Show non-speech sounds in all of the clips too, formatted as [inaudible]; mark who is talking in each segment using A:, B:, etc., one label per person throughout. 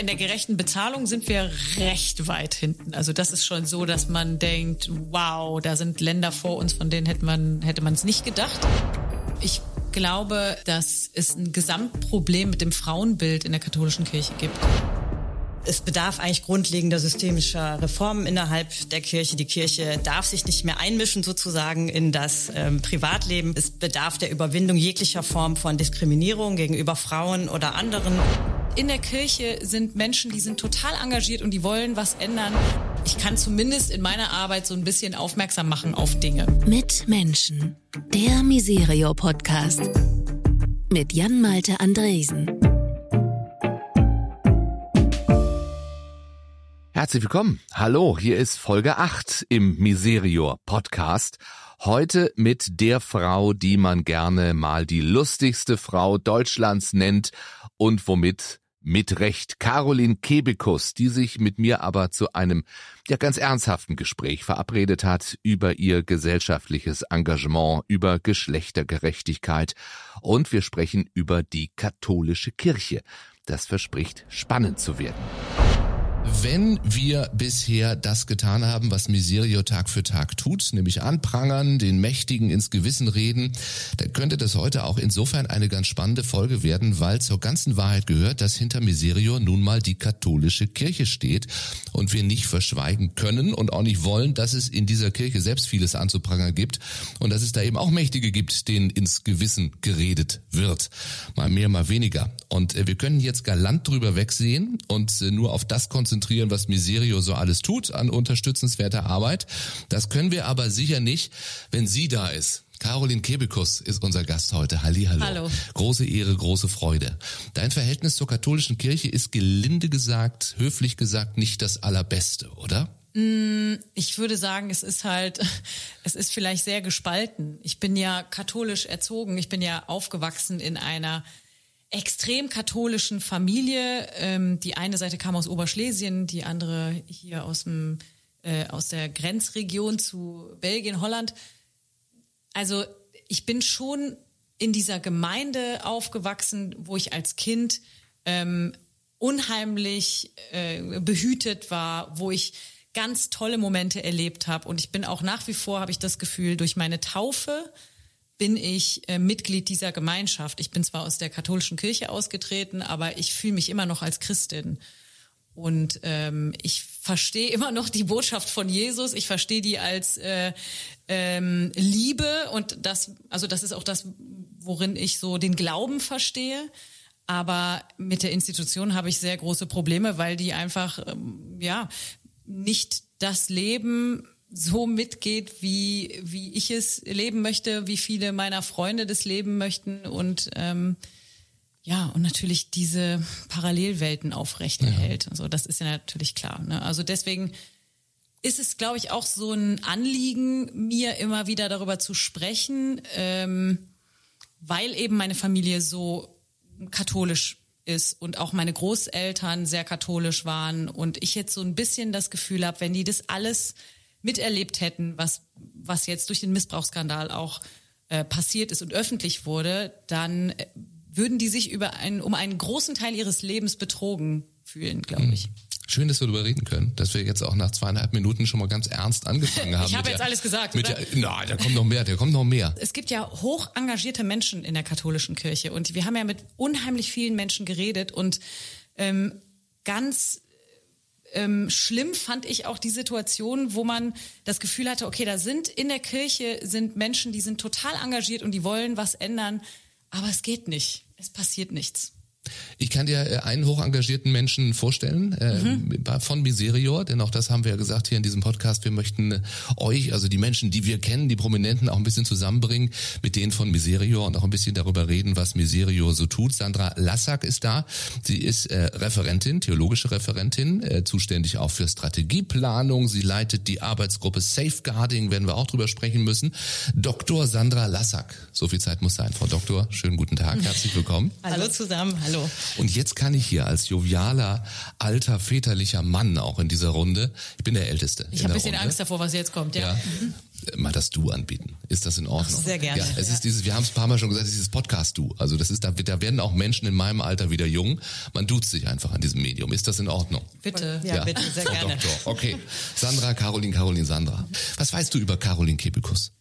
A: in der gerechten Bezahlung sind wir recht weit hinten. Also das ist schon so, dass man denkt, wow, da sind Länder vor uns, von denen hätte man hätte es nicht gedacht. Ich glaube, dass es ein Gesamtproblem mit dem Frauenbild in der katholischen Kirche gibt.
B: Es bedarf eigentlich grundlegender systemischer Reformen innerhalb der Kirche. Die Kirche darf sich nicht mehr einmischen sozusagen in das ähm, Privatleben. Es bedarf der Überwindung jeglicher Form von Diskriminierung gegenüber Frauen oder anderen.
A: In der Kirche sind Menschen, die sind total engagiert und die wollen was ändern. Ich kann zumindest in meiner Arbeit so ein bisschen aufmerksam machen auf Dinge.
C: Mit Menschen. Der Miserio Podcast. Mit Jan-Malte Andresen.
D: Herzlich willkommen. Hallo, hier ist Folge 8 im Miserior Podcast. Heute mit der Frau, die man gerne mal die lustigste Frau Deutschlands nennt und womit mit Recht Caroline Kebekus, die sich mit mir aber zu einem ja ganz ernsthaften Gespräch verabredet hat über ihr gesellschaftliches Engagement, über Geschlechtergerechtigkeit und wir sprechen über die katholische Kirche. Das verspricht spannend zu werden. Wenn wir bisher das getan haben, was Miserio Tag für Tag tut, nämlich anprangern, den Mächtigen ins Gewissen reden, dann könnte das heute auch insofern eine ganz spannende Folge werden, weil zur ganzen Wahrheit gehört, dass hinter Miserio nun mal die katholische Kirche steht und wir nicht verschweigen können und auch nicht wollen, dass es in dieser Kirche selbst vieles anzuprangern gibt und dass es da eben auch Mächtige gibt, denen ins Gewissen geredet wird. Mal mehr, mal weniger. Und äh, wir können jetzt galant drüber wegsehen und äh, nur auf das konzentrieren, konzentrieren, was Miserio so alles tut an unterstützenswerter Arbeit. Das können wir aber sicher nicht, wenn sie da ist. Caroline Kebekus ist unser Gast heute. Hallihallo.
A: Hallo.
D: Große Ehre, große Freude. Dein Verhältnis zur katholischen Kirche ist gelinde gesagt, höflich gesagt, nicht das allerbeste, oder?
A: Mm, ich würde sagen, es ist halt, [laughs] es ist vielleicht sehr gespalten. Ich bin ja katholisch erzogen. Ich bin ja aufgewachsen in einer extrem katholischen Familie. Ähm, die eine Seite kam aus Oberschlesien, die andere hier aus dem äh, aus der Grenzregion zu Belgien, Holland. Also ich bin schon in dieser Gemeinde aufgewachsen, wo ich als Kind ähm, unheimlich äh, behütet war, wo ich ganz tolle Momente erlebt habe und ich bin auch nach wie vor habe ich das Gefühl durch meine Taufe bin ich äh, Mitglied dieser Gemeinschaft. Ich bin zwar aus der katholischen Kirche ausgetreten, aber ich fühle mich immer noch als Christin. Und ähm, ich verstehe [laughs] immer noch die Botschaft von Jesus. Ich verstehe die als äh, ähm, Liebe und das, also das ist auch das, worin ich so den Glauben verstehe. Aber mit der Institution habe ich sehr große Probleme, weil die einfach ähm, ja nicht das Leben so mitgeht, wie, wie ich es leben möchte, wie viele meiner Freunde das leben möchten und ähm, ja, und natürlich diese Parallelwelten aufrechterhält. Ja. Also das ist ja natürlich klar. Ne? Also deswegen ist es, glaube ich, auch so ein Anliegen, mir immer wieder darüber zu sprechen, ähm, weil eben meine Familie so katholisch ist und auch meine Großeltern sehr katholisch waren und ich jetzt so ein bisschen das Gefühl habe, wenn die das alles miterlebt hätten, was, was jetzt durch den Missbrauchsskandal auch äh, passiert ist und öffentlich wurde, dann äh, würden die sich über einen, um einen großen Teil ihres Lebens betrogen fühlen, glaube hm. ich.
D: Schön, dass wir darüber reden können, dass wir jetzt auch nach zweieinhalb Minuten schon mal ganz ernst angefangen haben.
A: ich habe jetzt der, alles gesagt, oder?
D: Der, na, da kommt noch mehr, da kommt noch mehr.
A: Es gibt ja hoch engagierte Menschen in der katholischen Kirche und wir haben ja mit unheimlich vielen Menschen geredet und ähm, ganz ähm, schlimm fand ich auch die Situation, wo man das Gefühl hatte, okay, da sind in der Kirche sind Menschen, die sind total engagiert und die wollen was ändern, aber es geht nicht. Es passiert nichts.
D: Ich kann dir äh, einen hoch engagierten Menschen vorstellen, äh, mhm. von Miserior, denn auch das haben wir ja gesagt hier in diesem Podcast. Wir möchten äh, euch, also die Menschen, die wir kennen, die Prominenten auch ein bisschen zusammenbringen mit denen von Miserior und auch ein bisschen darüber reden, was Miserior so tut. Sandra Lassack ist da. Sie ist äh, Referentin, theologische Referentin, äh, zuständig auch für Strategieplanung. Sie leitet die Arbeitsgruppe Safeguarding, werden wir auch drüber sprechen müssen. Dr. Sandra Lassack. So viel Zeit muss sein. Frau Doktor, schönen guten Tag. Herzlich willkommen.
B: Hallo zusammen. Hallo.
D: Und jetzt kann ich hier als jovialer, alter, väterlicher Mann auch in dieser Runde, ich bin der Älteste.
A: Ich habe ein bisschen Runde. Angst davor, was jetzt kommt, ja. ja.
D: mal das Du anbieten. Ist das in Ordnung?
B: Ach, sehr gerne.
D: Ja, es ist dieses, wir haben es ein paar Mal schon gesagt, dieses Podcast-Du. Also das ist, da, da werden auch Menschen in meinem Alter wieder jung. Man duzt sich einfach an diesem Medium. Ist das in Ordnung?
A: Bitte.
B: Ja, bitte, sehr
D: Frau
B: gerne.
D: Doktor. Okay. Sandra, Caroline, Caroline, Sandra. Was weißt du über Caroline Kebekus?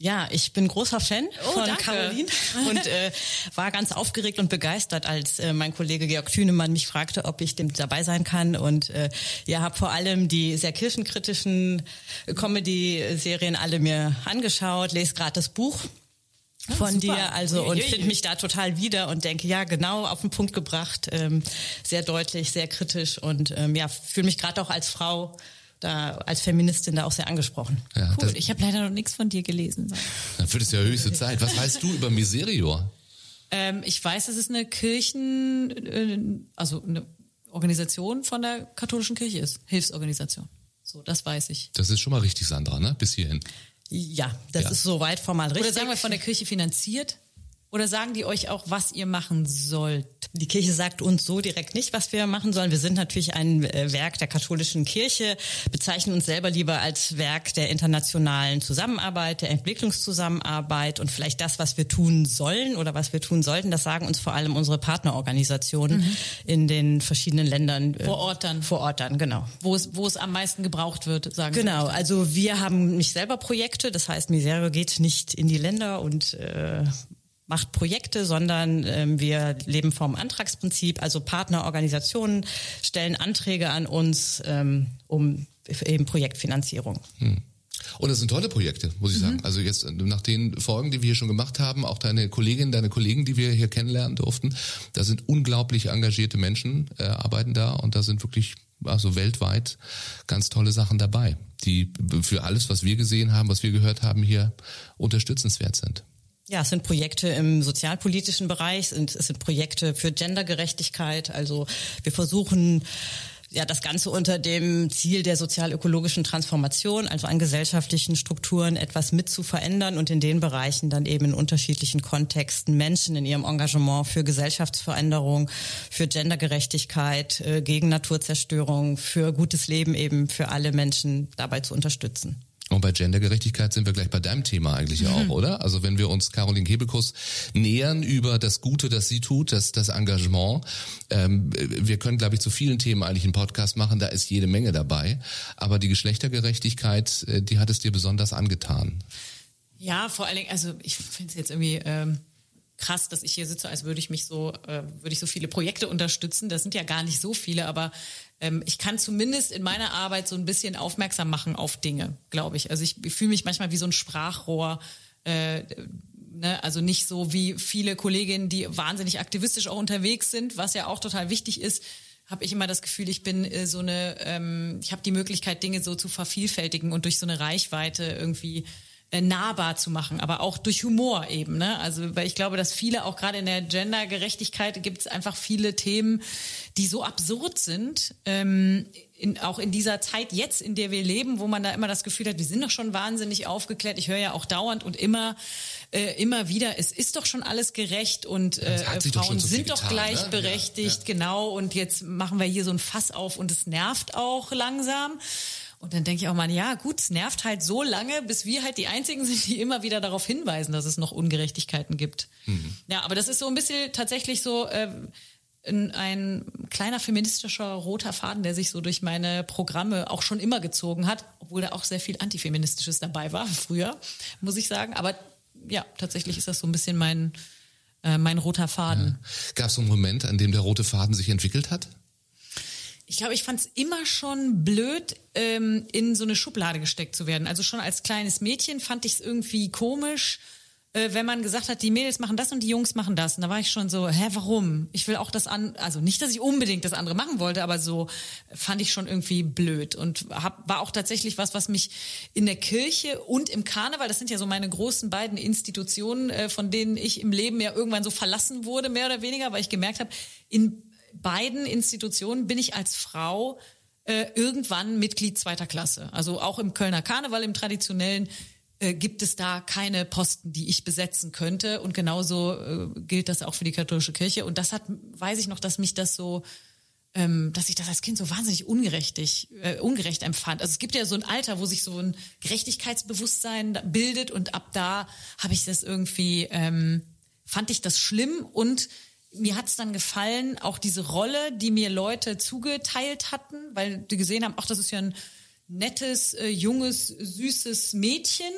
B: Ja, ich bin großer Fan
A: Oh,
B: von
A: danke.
B: Caroline [laughs] und äh, war ganz aufgeregt und begeistert, als äh, mein Kollege Georg Thünemann mich fragte, ob ich dem dabei sein kann. Und äh, ja, habe vor allem die sehr kirchenkritischen Comedy-Serien alle mir angeschaut, lese gerade das Buch von
A: super.
B: dir, also und finde mich da total wieder und denke, ja, genau auf den Punkt gebracht, ähm, sehr deutlich, sehr kritisch und ähm, ja, fühle mich gerade auch als Frau da als Feministin da auch sehr angesprochen.
D: Ja,
A: Cool. Ich habe leider noch nichts von dir gelesen.
D: dann wird es ja höchste Zeit. Was weißt du über Miserior?
A: Ähm, ich weiß, es ist eine Kirchen, äh, also eine Organisation von der katholischen Kirche ist. Hilfsorganisation. So, das weiß ich.
D: Das ist schon mal richtig, Sandra, ne? Bis hierhin.
B: Ja, das
D: Ja.
B: ist soweit formal richtig.
A: Oder sagen wir von der Kirche finanziert? Oder sagen die euch auch, was ihr machen sollt?
B: Die Kirche sagt uns so direkt nicht, was wir machen sollen. Wir sind natürlich ein äh, Werk der katholischen Kirche, bezeichnen uns selber lieber als Werk der internationalen Zusammenarbeit, der Entwicklungszusammenarbeit und vielleicht das, was wir tun sollen oder was wir tun sollten, das sagen uns vor allem unsere Partnerorganisationen in den verschiedenen Ländern. äh,
A: Vor Ort dann.
B: Vor Ort dann, genau.
A: Wo es, wo es am meisten gebraucht wird, sagen sie
B: Genau,
A: euch.
B: also wir haben nicht selber Projekte, das heißt, Miserio geht nicht in die Länder und äh, macht Projekte, sondern ähm, wir leben vom Antragsprinzip, also Partnerorganisationen stellen Anträge an uns ähm, um eben Projektfinanzierung.
D: Und das sind tolle Projekte, muss ich sagen. Also jetzt nach den Folgen, die wir hier schon gemacht haben, auch deine Kolleginnen, deine Kollegen, die wir hier kennenlernen durften, da sind unglaublich engagierte Menschen, äh, arbeiten da und da sind wirklich also weltweit ganz tolle Sachen dabei, die für alles, was wir gesehen haben, was wir gehört haben, hier unterstützenswert sind.
B: Ja, es sind Projekte im sozialpolitischen Bereich, und es sind Projekte für Gendergerechtigkeit. Also wir versuchen ja das Ganze unter dem Ziel der sozial-ökologischen Transformation, also an gesellschaftlichen Strukturen etwas mit zu verändern und in den Bereichen dann eben in unterschiedlichen Kontexten Menschen in ihrem Engagement für Gesellschaftsveränderung, für Gendergerechtigkeit, äh, gegen Naturzerstörung, für gutes Leben eben für alle Menschen dabei zu unterstützen.
D: Und bei Gendergerechtigkeit sind wir gleich bei deinem Thema eigentlich
A: Mhm.
D: auch, oder? Also wenn wir uns Caroline Kebekus nähern über das Gute, das sie tut, das, das Engagement, ähm, wir können, glaube ich, zu vielen Themen eigentlich einen Podcast machen, da ist jede Menge dabei. Aber die Geschlechtergerechtigkeit, äh, die hat es dir besonders angetan.
A: Ja, vor allen Dingen, also ich finde es jetzt irgendwie ähm, krass, dass ich hier sitze, als würde ich mich so, äh, würde ich so viele Projekte unterstützen. Das sind ja gar nicht so viele, aber ähm, ich kann zumindest in meiner Arbeit so ein bisschen aufmerksam machen auf Dinge, glaube ich. Also ich, ich fühle mich manchmal wie so ein Sprachrohr. Äh, ne? Also nicht so wie viele Kolleginnen, die wahnsinnig aktivistisch auch unterwegs sind, was ja auch total wichtig ist habe ich immer das Gefühl, ich bin äh, so eine, ähm, ich habe die Möglichkeit, Dinge so zu vervielfältigen und durch so eine Reichweite irgendwie äh, nahbar zu machen, aber auch durch Humor eben. Ne? Also weil ich glaube, dass viele auch gerade in der Gendergerechtigkeit gibt es einfach viele Themen, die so absurd sind. Ähm, in, auch in dieser Zeit jetzt, in der wir leben, wo man da immer das Gefühl hat, wir sind doch schon wahnsinnig aufgeklärt. Ich höre ja auch dauernd und immer, äh, immer wieder, es ist doch schon alles gerecht und äh,
D: sich doch
A: Frauen
D: so
A: sind doch
D: getan, ne?
A: gleichberechtigt, genau. Und jetzt machen wir hier so ein Fass auf und es nervt auch langsam. Und dann denke ich auch mal, ja gut, es nervt halt so lange, bis wir halt die Einzigen sind, die immer wieder darauf hinweisen, dass es noch Ungerechtigkeiten gibt. Ja, aber das ist so ein bisschen tatsächlich so äh, ein, ein kleiner feministischer roter Faden, der sich so durch meine Programme auch schon immer gezogen hat, obwohl da auch sehr viel Antifeministisches dabei war [laughs] früher, muss ich sagen. Aber ja, tatsächlich ist das so ein bisschen mein, äh, mein roter Faden.
D: Gab es so einen Moment, an dem der rote Faden sich entwickelt hat?
A: Ich glaube, ich fand es immer schon blöd, ähm, in so eine Schublade gesteckt zu werden. Also schon als kleines Mädchen fand ich es irgendwie komisch, äh, wenn man gesagt hat, die Mädels machen das und die Jungs machen das. Und da war ich schon so, hä, warum? Ich will auch das an, also nicht, dass ich unbedingt das andere machen wollte, aber so fand ich schon irgendwie blöd und hab, war auch tatsächlich was, was mich in der Kirche und im Karneval, das sind ja so meine großen beiden Institutionen, äh, von denen ich im Leben ja irgendwann so verlassen wurde, mehr oder weniger, weil ich gemerkt habe, in beiden Institutionen bin ich als Frau äh, irgendwann Mitglied zweiter Klasse. Also auch im Kölner Karneval, im traditionellen, äh, gibt es da keine Posten, die ich besetzen könnte. Und genauso äh, gilt das auch für die katholische Kirche. Und das hat, weiß ich noch, dass mich das so ähm, dass ich das als Kind so wahnsinnig ungerechtig, ungerecht empfand. Also es gibt ja so ein Alter, wo sich so ein Gerechtigkeitsbewusstsein bildet und ab da habe ich das irgendwie, ähm, fand ich das schlimm und mir hat's dann gefallen, auch diese Rolle, die mir Leute zugeteilt hatten, weil die gesehen haben, ach, das ist ja ein nettes, äh, junges, süßes Mädchen,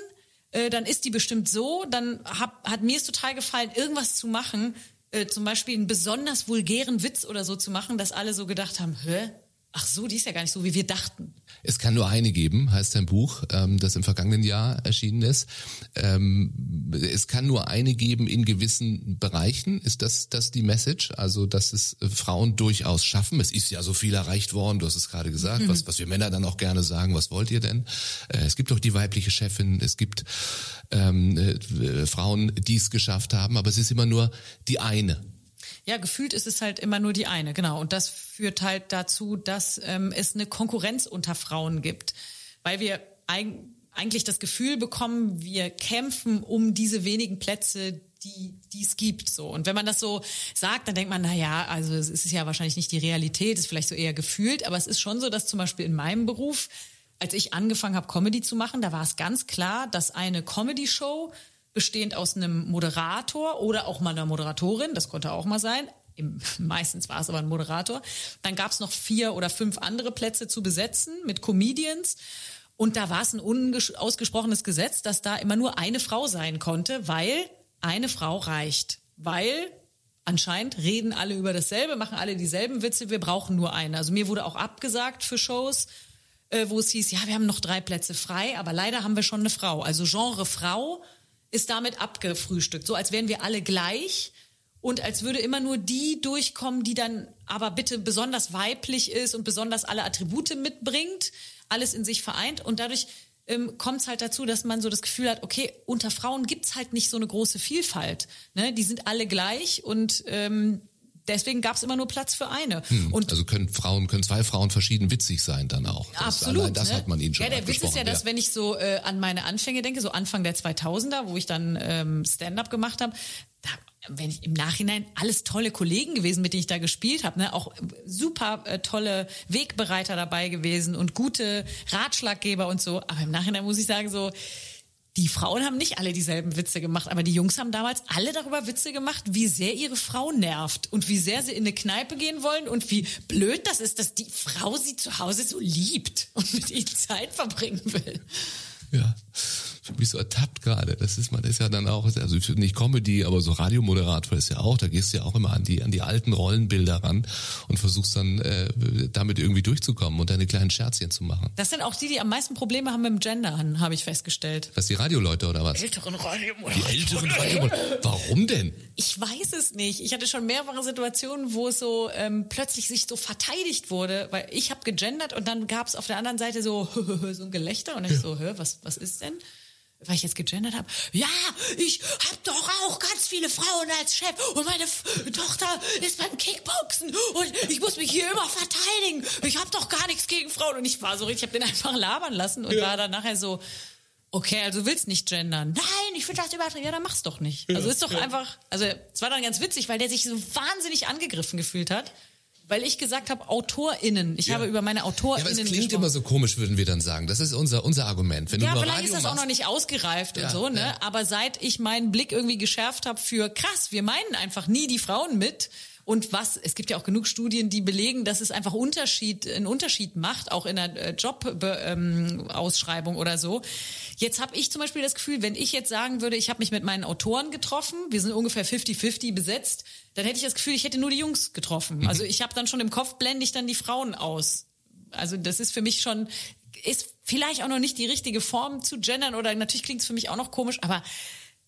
A: äh, dann ist die bestimmt so, dann hab, hat mir es total gefallen, irgendwas zu machen, äh, zum Beispiel einen besonders vulgären Witz oder so zu machen, dass alle so gedacht haben, hä? Ach so, die ist ja gar nicht so, wie wir dachten.
D: Es kann nur eine geben, heißt ein Buch, ähm, das im vergangenen Jahr erschienen ist. Ähm, es kann nur eine geben in gewissen Bereichen. Ist das, das die Message? Also, dass es äh, Frauen durchaus schaffen. Es ist ja so viel erreicht worden, du hast es gerade gesagt, mhm. was, was wir Männer dann auch gerne sagen, was wollt ihr denn? Äh, es gibt doch die weibliche Chefin, es gibt ähm, äh, Frauen, die es geschafft haben, aber es ist immer nur die eine.
A: Ja, gefühlt ist es halt immer nur die eine, genau. Und das führt halt dazu, dass ähm, es eine Konkurrenz unter Frauen gibt, weil wir eig eigentlich das Gefühl bekommen, wir kämpfen um diese wenigen Plätze, die, es gibt. So. Und wenn man das so sagt, dann denkt man, na ja, also es ist ja wahrscheinlich nicht die Realität, ist vielleicht so eher gefühlt, aber es ist schon so, dass zum Beispiel in meinem Beruf, als ich angefangen habe, Comedy zu machen, da war es ganz klar, dass eine Comedy-Show bestehend aus einem Moderator oder auch mal einer Moderatorin, das konnte auch mal sein. [laughs] Meistens war es aber ein Moderator. Dann gab es noch vier oder fünf andere Plätze zu besetzen mit Comedians. Und da war es ein unausgesprochenes Gesetz, dass da immer nur eine Frau sein konnte, weil eine Frau reicht. Weil anscheinend reden alle über dasselbe, machen alle dieselben Witze, wir brauchen nur eine. Also mir wurde auch abgesagt für Shows, äh, wo es hieß, ja, wir haben noch drei Plätze frei, aber leider haben wir schon eine Frau. Also Genre Frau ist damit abgefrühstückt. So als wären wir alle gleich und als würde immer nur die durchkommen, die dann aber bitte besonders weiblich ist und besonders alle Attribute mitbringt, alles in sich vereint und dadurch ähm, kommt es halt dazu, dass man so das Gefühl hat, okay, unter Frauen gibt's halt nicht so eine große Vielfalt. Ne? Die sind alle gleich und ähm, deswegen gab es immer nur Platz für eine.
D: Hm, und also können Frauen, können zwei Frauen verschieden witzig sein dann auch.
A: Das, absolut. Allein
D: das
A: ne?
D: hat man ihnen schon
A: Ja, der Witz ist ja, dass wenn ich so äh, an meine Anfänge denke, so Anfang der 2000er, wo ich dann ähm, Stand-up gemacht habe, da wenn ich im Nachhinein alles tolle Kollegen gewesen, mit denen ich da gespielt habe, ne? auch super äh, tolle Wegbereiter dabei gewesen und gute Ratschlaggeber und so. Aber im Nachhinein muss ich sagen, so die Frauen haben nicht alle dieselben Witze gemacht, aber die Jungs haben damals alle darüber Witze gemacht, wie sehr ihre Frau nervt und wie sehr sie in eine Kneipe gehen wollen und wie blöd das ist, dass die Frau sie zu Hause so liebt und mit ihnen Zeit verbringen will.
D: Ja mich so ertappt gerade. Das ist man ist ja dann auch, also nicht Comedy, aber so Radiomoderator ist ja auch, da gehst du ja auch immer an die, an die alten Rollenbilder ran und versuchst dann äh, damit irgendwie durchzukommen und deine kleinen Scherzchen zu machen.
A: Das sind auch die, die am meisten Probleme haben mit dem Gendern, habe ich festgestellt.
D: Was, die Radioleute oder was?
A: Älteren Radiomoderatoren.
D: Die älteren Radiomoderatoren. Warum denn?
A: Ich weiß es nicht. Ich hatte schon mehrere Situationen, wo es so ähm, plötzlich sich so verteidigt wurde, weil ich habe gegendert und dann gab es auf der anderen Seite so [laughs] so ein Gelächter und ich so, hä, was was ist denn? Weil ich jetzt gegendert habe, ja, ich hab doch auch ganz viele Frauen als Chef und meine F Tochter ist beim Kickboxen und ich muss mich hier immer verteidigen. Ich hab doch gar nichts gegen Frauen und ich war so richtig, ich habe den einfach labern lassen und ja. war dann nachher so, okay, also du willst nicht gendern. Nein, ich finde das übertrieben. Ja, dann mach's doch nicht. Ja, also ist doch ja. einfach, also es war dann ganz witzig, weil der sich so wahnsinnig angegriffen gefühlt hat weil ich gesagt habe AutorInnen. Ich ja. habe über meine AutorInnen
D: ja, aber es klingt gesprochen. immer so komisch, würden wir dann sagen. Das ist unser unser Argument.
A: Wenn ja, vielleicht Radio ist das machst, auch noch nicht ausgereift ja, und so, ne? Ja. Aber seit ich meinen Blick irgendwie geschärft habe für krass, wir meinen einfach nie die Frauen mit. Und was, es gibt ja auch genug Studien, die belegen, dass es einfach Unterschied, einen Unterschied macht, auch in der Jobausschreibung ähm, oder so. Jetzt habe ich zum Beispiel das Gefühl, wenn ich jetzt sagen würde, ich habe mich mit meinen Autoren getroffen, wir sind ungefähr 50-50 besetzt, dann hätte ich das Gefühl, ich hätte nur die Jungs getroffen. Mhm. Also ich habe dann schon im Kopf blende ich dann die Frauen aus. Also das ist für mich schon, ist vielleicht auch noch nicht die richtige Form zu gendern oder natürlich klingt es für mich auch noch komisch, aber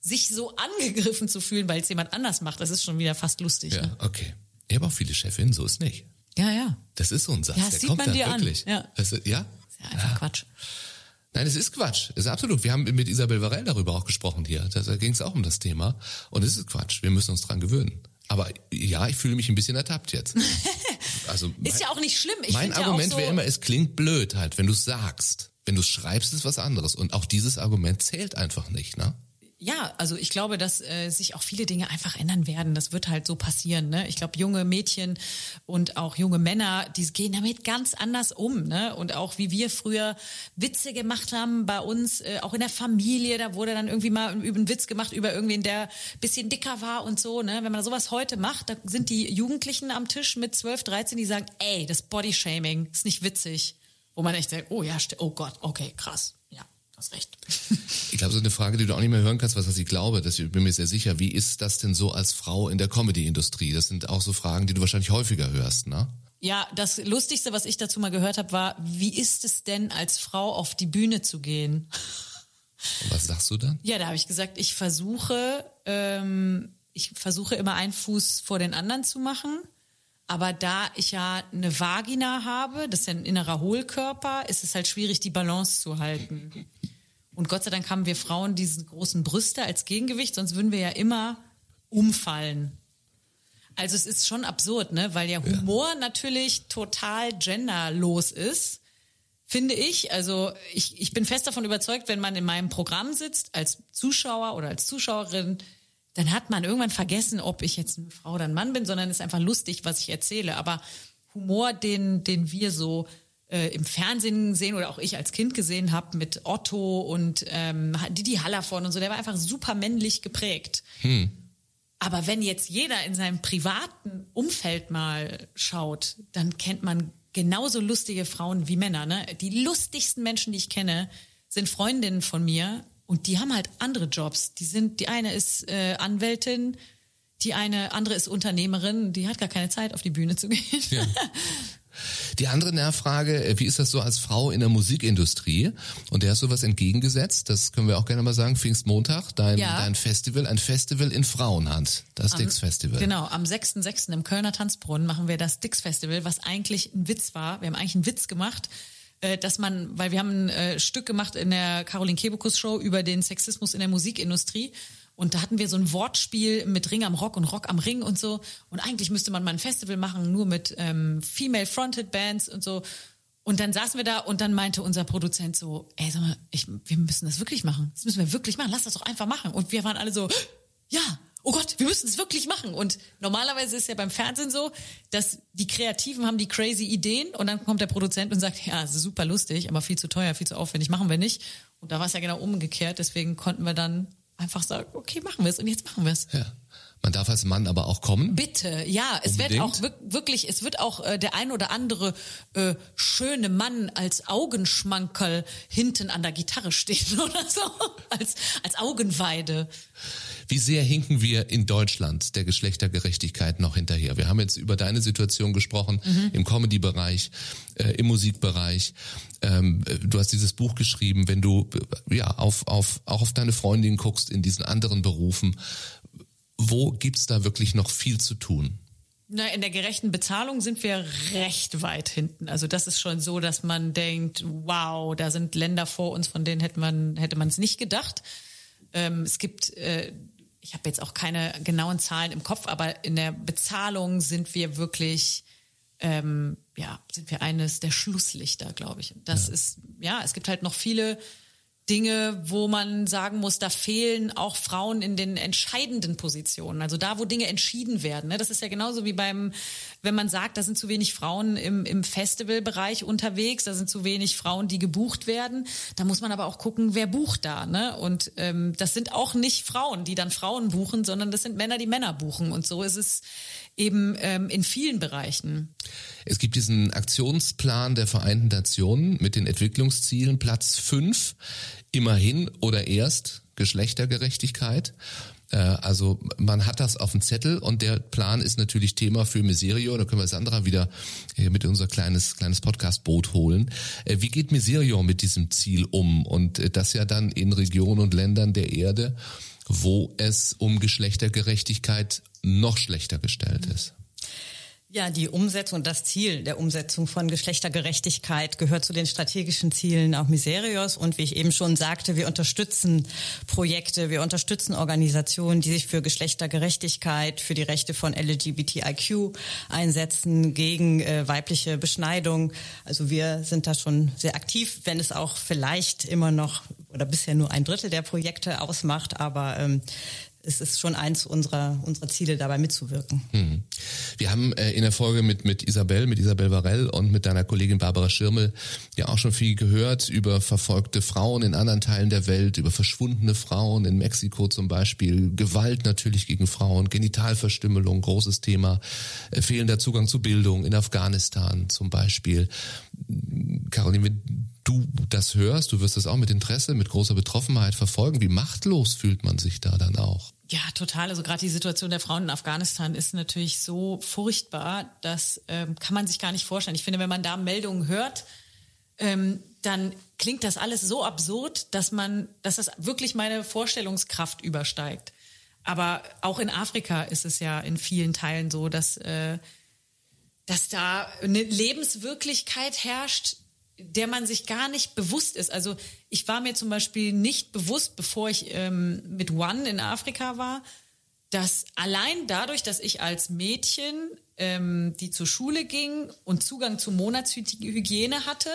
A: sich so angegriffen zu fühlen, weil es jemand anders macht, das ist schon wieder fast lustig.
D: Ja,
A: ne?
D: okay. Ich habe auch viele Chefinnen, so ist nicht.
A: Ja, ja.
D: Das ist so ein Satz.
A: Ja, das
D: der
A: sieht
D: kommt
A: man
D: dann
A: dir
D: wirklich.
A: an. Ja.
D: Das ist, ja?
A: Das ist ja einfach ja. Quatsch.
D: Nein, es ist Quatsch. Es ist absolut. Wir haben mit Isabel Varell darüber auch gesprochen hier. Da ging es auch um das Thema. Und es ist Quatsch. Wir müssen uns dran gewöhnen. Aber ja, ich fühle mich ein bisschen ertappt jetzt. [laughs]
A: Also mein, ist ja auch nicht schlimm. Ich
D: mein Argument ja so wäre immer, es klingt blöd halt, wenn du es sagst. Wenn du schreibst, ist was anderes. Und auch dieses Argument zählt einfach nicht, ne?
A: Ja, also ich glaube, dass äh, sich auch viele Dinge einfach ändern werden. Das wird halt so passieren. Ne? Ich glaube, junge Mädchen und auch junge Männer, die gehen damit ganz anders um. Ne? Und auch wie wir früher Witze gemacht haben bei uns, äh, auch in der Familie, da wurde dann irgendwie mal einen Witz gemacht über irgendwen, der bisschen dicker war und so. Ne? Wenn man sowas heute macht, da sind die Jugendlichen am Tisch mit 12, 13, die sagen, ey, das Bodyshaming ist nicht witzig. Wo man echt denkt, oh ja, oh Gott, okay, krass hast recht.
D: Ich glaube, so eine Frage, die du auch nicht mehr hören kannst, was ich glaube, das bin mir sehr sicher. Wie ist das denn so als Frau in der Comedy-Industrie? Das sind auch so Fragen, die du wahrscheinlich häufiger hörst, ne?
A: Ja, das Lustigste, was ich dazu mal gehört habe, war, wie ist es denn als Frau auf die Bühne zu gehen?
D: Und was sagst du dann?
A: Ja, da habe ich gesagt, ich versuche, ähm, ich versuche immer einen Fuß vor den anderen zu machen. Aber da ich ja eine Vagina habe, das ist ja ein innerer Hohlkörper, ist es halt schwierig, die Balance zu halten. Und Gott sei Dank haben wir Frauen diese großen Brüste als Gegengewicht, sonst würden wir ja immer umfallen. Also es ist schon absurd, ne? Weil ja Humor ja. natürlich total genderlos ist, finde ich. Also ich, ich bin fest davon überzeugt, wenn man in meinem Programm sitzt, als Zuschauer oder als Zuschauerin, dann hat man irgendwann vergessen, ob ich jetzt eine Frau oder ein Mann bin, sondern es ist einfach lustig, was ich erzähle. Aber Humor, den, den wir so äh, im Fernsehen sehen oder auch ich als Kind gesehen habe mit Otto und ähm, Didi Hallervorden und so, der war einfach super männlich geprägt. Hm. Aber wenn jetzt jeder in seinem privaten Umfeld mal schaut, dann kennt man genauso lustige Frauen wie Männer. Ne? Die lustigsten Menschen, die ich kenne, sind Freundinnen von mir und die haben halt andere Jobs. Die sind, die eine ist äh, Anwältin, die eine andere ist Unternehmerin, die hat gar keine Zeit, auf die Bühne zu gehen. Ja. [laughs]
D: Die andere Nachfrage, äh, wie ist das so als Frau in der Musikindustrie? Und der hast du was entgegengesetzt, das können wir auch gerne mal sagen, Pfingstmontag, dein, ja. dein Festival, ein Festival in Frauenhand, das Dix Festival.
A: Genau, am 6.6. im Kölner Tanzbrunnen machen wir das Dix Festival, was eigentlich ein Witz war. Wir haben eigentlich einen Witz gemacht, äh, dass man, weil wir haben ein äh, Stück gemacht in der Caroline Kebekus Show über den Sexismus in der Musikindustrie und da hatten wir so ein Wortspiel mit Ring am Rock und Rock am Ring und so. Und eigentlich müsste man mal ein Festival machen, nur mit ähm, Female-Fronted Bands und so. Und dann saßen wir da und dann meinte unser Produzent so, ey, sag mal, ich, wir müssen das wirklich machen. Das müssen wir wirklich machen. Lass das doch einfach machen. Und wir waren alle so, ja, oh Gott, wir müssen es wirklich machen. Und normalerweise ist ja beim Fernsehen so, dass die Kreativen haben die crazy Ideen und dann kommt der Produzent und sagt, ja, super lustig, aber viel zu teuer, viel zu aufwendig, machen wir nicht. Und da war es ja genau umgekehrt. Deswegen konnten wir dann einfach sagen, okay, machen wir es und jetzt machen wir es.
D: Ja. Man darf als Mann aber auch kommen.
A: Bitte, ja, es Unbedingt. wird auch wirklich, es wird auch äh, der ein oder andere äh, schöne Mann als Augenschmankerl hinten an der Gitarre stehen [laughs] oder so, als als Augenweide.
D: Wie sehr hinken wir in Deutschland der Geschlechtergerechtigkeit noch hinterher? Wir haben jetzt über deine Situation gesprochen mhm. im Comedy-Bereich, äh, im Musikbereich. Ähm, du hast dieses Buch geschrieben, wenn du ja auf, auf, auch auf deine Freundin guckst in diesen anderen Berufen. Wo gibt's da wirklich noch viel zu tun?
A: Na, in der gerechten Bezahlung sind wir recht weit hinten. Also das ist schon so, dass man denkt, wow, da sind Länder vor uns, von denen hätte man hätte man es nicht gedacht. Ähm, es gibt äh, ich habe jetzt auch keine genauen Zahlen im Kopf, aber in der Bezahlung sind wir wirklich, ähm, ja, sind wir eines der Schlusslichter, glaube ich. Das ja. ist, ja, es gibt halt noch viele Dinge, wo man sagen muss, da fehlen auch Frauen in den entscheidenden Positionen. Also da, wo Dinge entschieden werden. Ne? Das ist ja genauso wie beim, wenn man sagt, da sind zu wenig Frauen im, im Festivalbereich unterwegs, da sind zu wenig Frauen, die gebucht werden. Da muss man aber auch gucken, wer bucht da. Ne? Und ähm, das sind auch nicht Frauen, die dann Frauen buchen, sondern das sind Männer, die Männer buchen. Und so ist es eben ähm, in vielen Bereichen.
D: Es gibt diesen Aktionsplan der Vereinten Nationen mit den Entwicklungszielen Platz fünf immerhin oder erst Geschlechtergerechtigkeit. Äh, also man hat das auf dem Zettel und der Plan ist natürlich Thema für Miserio. Da können wir Sandra wieder mit unser kleines kleines Podcast-Boot holen. Äh, wie geht Miserio mit diesem Ziel um? Und äh, das ja dann in Regionen und Ländern der Erde, wo es um Geschlechtergerechtigkeit noch schlechter gestellt ist.
B: Ja, die Umsetzung das Ziel der Umsetzung von Geschlechtergerechtigkeit gehört zu den strategischen Zielen auch Miserios. Und wie ich eben schon sagte, wir unterstützen Projekte, wir unterstützen Organisationen, die sich für Geschlechtergerechtigkeit, für die Rechte von LGBTIQ einsetzen, gegen äh, weibliche Beschneidung. Also wir sind da schon sehr aktiv, wenn es auch vielleicht immer noch oder bisher nur ein Drittel der Projekte ausmacht. Aber ähm, es ist schon eins unserer, unserer Ziele, dabei mitzuwirken.
D: Mhm. Wir haben äh, in der Folge mit, mit Isabel, mit Isabel Varell und mit deiner Kollegin Barbara Schirmel ja auch schon viel gehört über verfolgte Frauen in anderen Teilen der Welt, über verschwundene Frauen in Mexiko zum Beispiel, Gewalt natürlich gegen Frauen, Genitalverstümmelung, großes Thema, äh, fehlender Zugang zu Bildung in Afghanistan zum Beispiel. Caroline, du das hörst, du wirst das auch mit Interesse, mit großer Betroffenheit verfolgen. Wie machtlos fühlt man sich da dann auch?
A: Ja, total. Also gerade die Situation der Frauen in Afghanistan ist natürlich so furchtbar, das ähm, kann man sich gar nicht vorstellen. Ich finde, wenn man da Meldungen hört, ähm, dann klingt das alles so absurd, dass man, dass das wirklich meine Vorstellungskraft übersteigt. Aber auch in Afrika ist es ja in vielen Teilen so, dass äh, dass da eine Lebenswirklichkeit herrscht, der man sich gar nicht bewusst ist. Also ich war mir zum Beispiel nicht bewusst, bevor ich ähm, mit One in Afrika war, dass allein dadurch, dass ich als Mädchen, ähm, die zur Schule ging und Zugang zu Monatshygiene hatte,